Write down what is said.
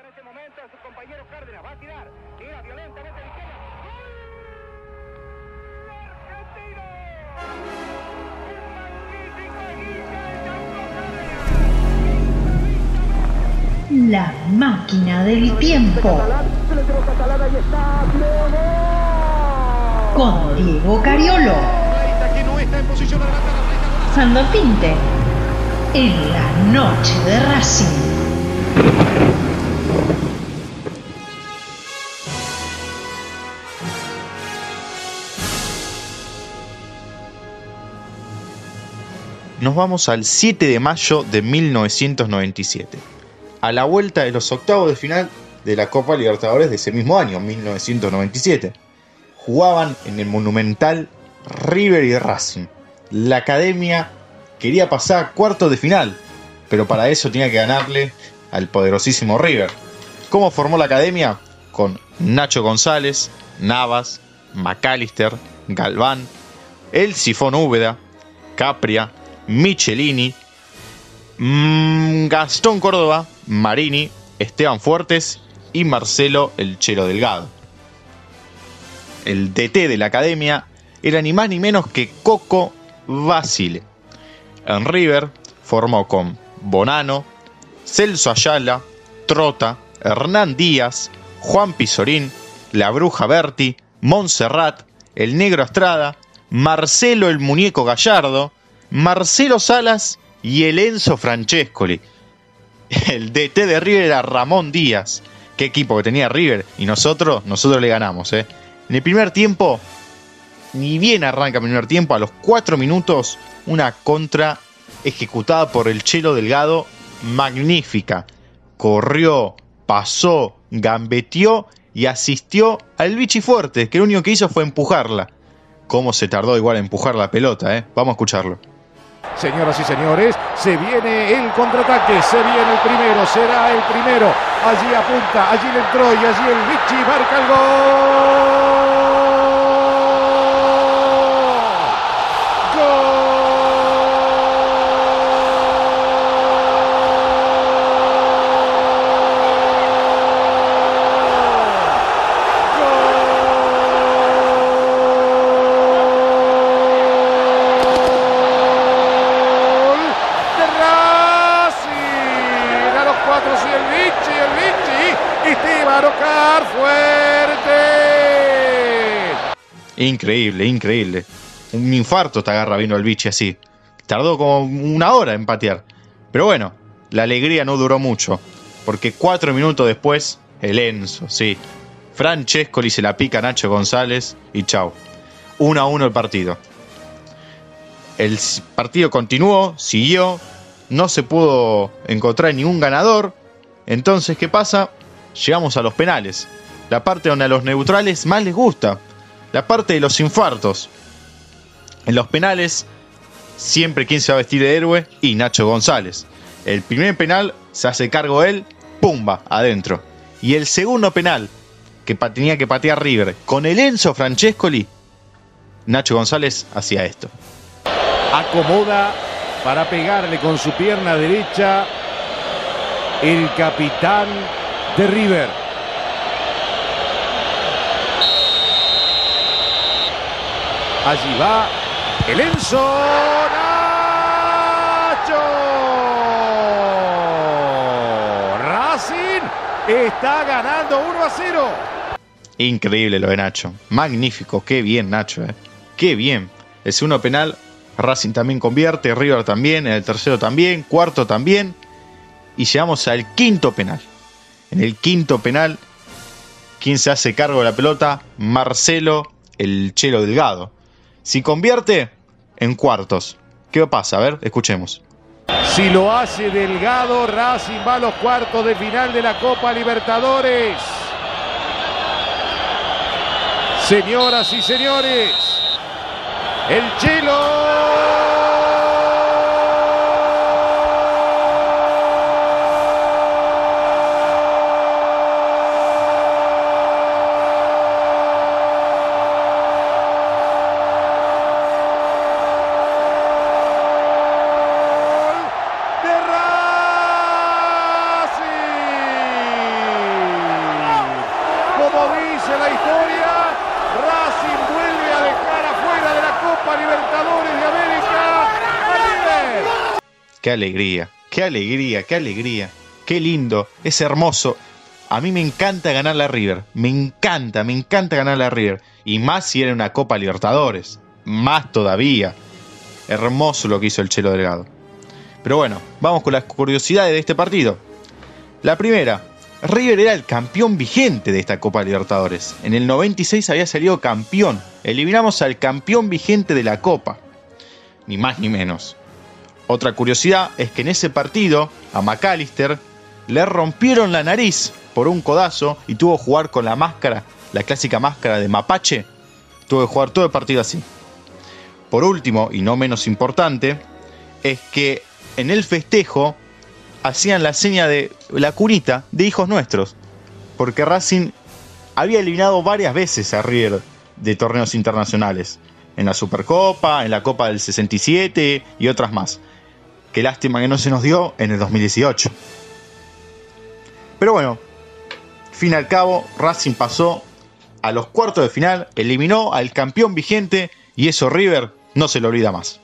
en este momento a su compañero Cárdenas. Va a tirar. Tira violentamente a la izquierda. La máquina del tiempo. Con Diego Cariolo. Sandor Pinte. En la noche de Racing. Nos vamos al 7 de mayo de 1997, a la vuelta de los octavos de final de la Copa Libertadores de ese mismo año, 1997. Jugaban en el monumental River y Racing. La academia quería pasar a cuartos de final, pero para eso tenía que ganarle al poderosísimo River. ¿Cómo formó la academia? Con Nacho González, Navas, McAllister, Galván, El Sifón Úbeda, Capria, Michelini, mm, Gastón Córdoba, Marini, Esteban Fuertes y Marcelo El Chelo Delgado. El DT de la academia era ni más ni menos que Coco Basile. En River formó con Bonano, Celso Ayala, Trota, Hernán Díaz, Juan Pizorín, La Bruja Berti, Montserrat, El Negro Estrada, Marcelo el Muñeco Gallardo, Marcelo Salas y el Enzo Francescoli. El DT de River era Ramón Díaz. Qué equipo que tenía River. Y nosotros, nosotros le ganamos. ¿eh? En el primer tiempo, ni bien arranca el primer tiempo, a los 4 minutos, una contra ejecutada por el Chelo Delgado, magnífica. Corrió, pasó, gambeteó y asistió al Vichy Fuerte, que lo único que hizo fue empujarla. ¿Cómo se tardó igual a empujar la pelota? Eh? Vamos a escucharlo. Señoras y señores, se viene el contraataque, se viene el primero, será el primero. Allí apunta, allí le entró y allí el Vichy marca el gol. Gol de Racing. A los cuatro sí el Vichy, el Vichy. Y te va fuerte. Increíble, increíble. Un infarto te agarra vino el Vichy así. Tardó como una hora en patear. Pero bueno, la alegría no duró mucho. Porque cuatro minutos después, el Enzo, sí. Francescoli se la pica a Nacho González y chau. 1 a 1 el partido. El partido continuó, siguió, no se pudo encontrar ningún ganador. Entonces, ¿qué pasa? Llegamos a los penales. La parte donde a los neutrales más les gusta. La parte de los infartos. En los penales, siempre quien se va a vestir de héroe y Nacho González. El primer penal se hace cargo él, pumba, adentro. Y el segundo penal, que tenía que patear River, con el Enzo Francescoli, Nacho González hacía esto. Acomoda para pegarle con su pierna derecha el capitán de River. Allí va el Enzo Nacho. Racing está ganando 1 a 0. Increíble lo de Nacho. Magnífico, qué bien Nacho, eh. Qué bien. El segundo penal, Racing también convierte, River también, en el tercero también, cuarto también. Y llegamos al quinto penal. En el quinto penal, ¿quién se hace cargo de la pelota? Marcelo, el Chelo Delgado. Si convierte, en cuartos. ¿Qué pasa? A ver, escuchemos. Si lo hace Delgado, Racing va a los cuartos de final de la Copa Libertadores. Señoras y señores, el Chelo. la historia. Racing vuelve a dejar afuera de la Copa Libertadores de América. Qué alegría, qué alegría, qué alegría. Qué lindo, es hermoso. A mí me encanta ganar la River. Me encanta, me encanta ganar la River. Y más si era una Copa Libertadores. Más todavía. Hermoso lo que hizo el Chelo Delgado. Pero bueno, vamos con las curiosidades de este partido. La primera, River era el campeón vigente de esta Copa Libertadores. En el 96 había salido campeón. Eliminamos al campeón vigente de la Copa. Ni más ni menos. Otra curiosidad es que en ese partido a McAllister le rompieron la nariz por un codazo y tuvo que jugar con la máscara, la clásica máscara de mapache. Tuvo que jugar todo el partido así. Por último, y no menos importante, es que en el festejo hacían la seña de la curita de hijos nuestros. Porque Racing había eliminado varias veces a River de torneos internacionales. En la Supercopa, en la Copa del 67 y otras más. Qué lástima que no se nos dio en el 2018. Pero bueno, fin al cabo, Racing pasó a los cuartos de final, eliminó al campeón vigente y eso River no se lo olvida más.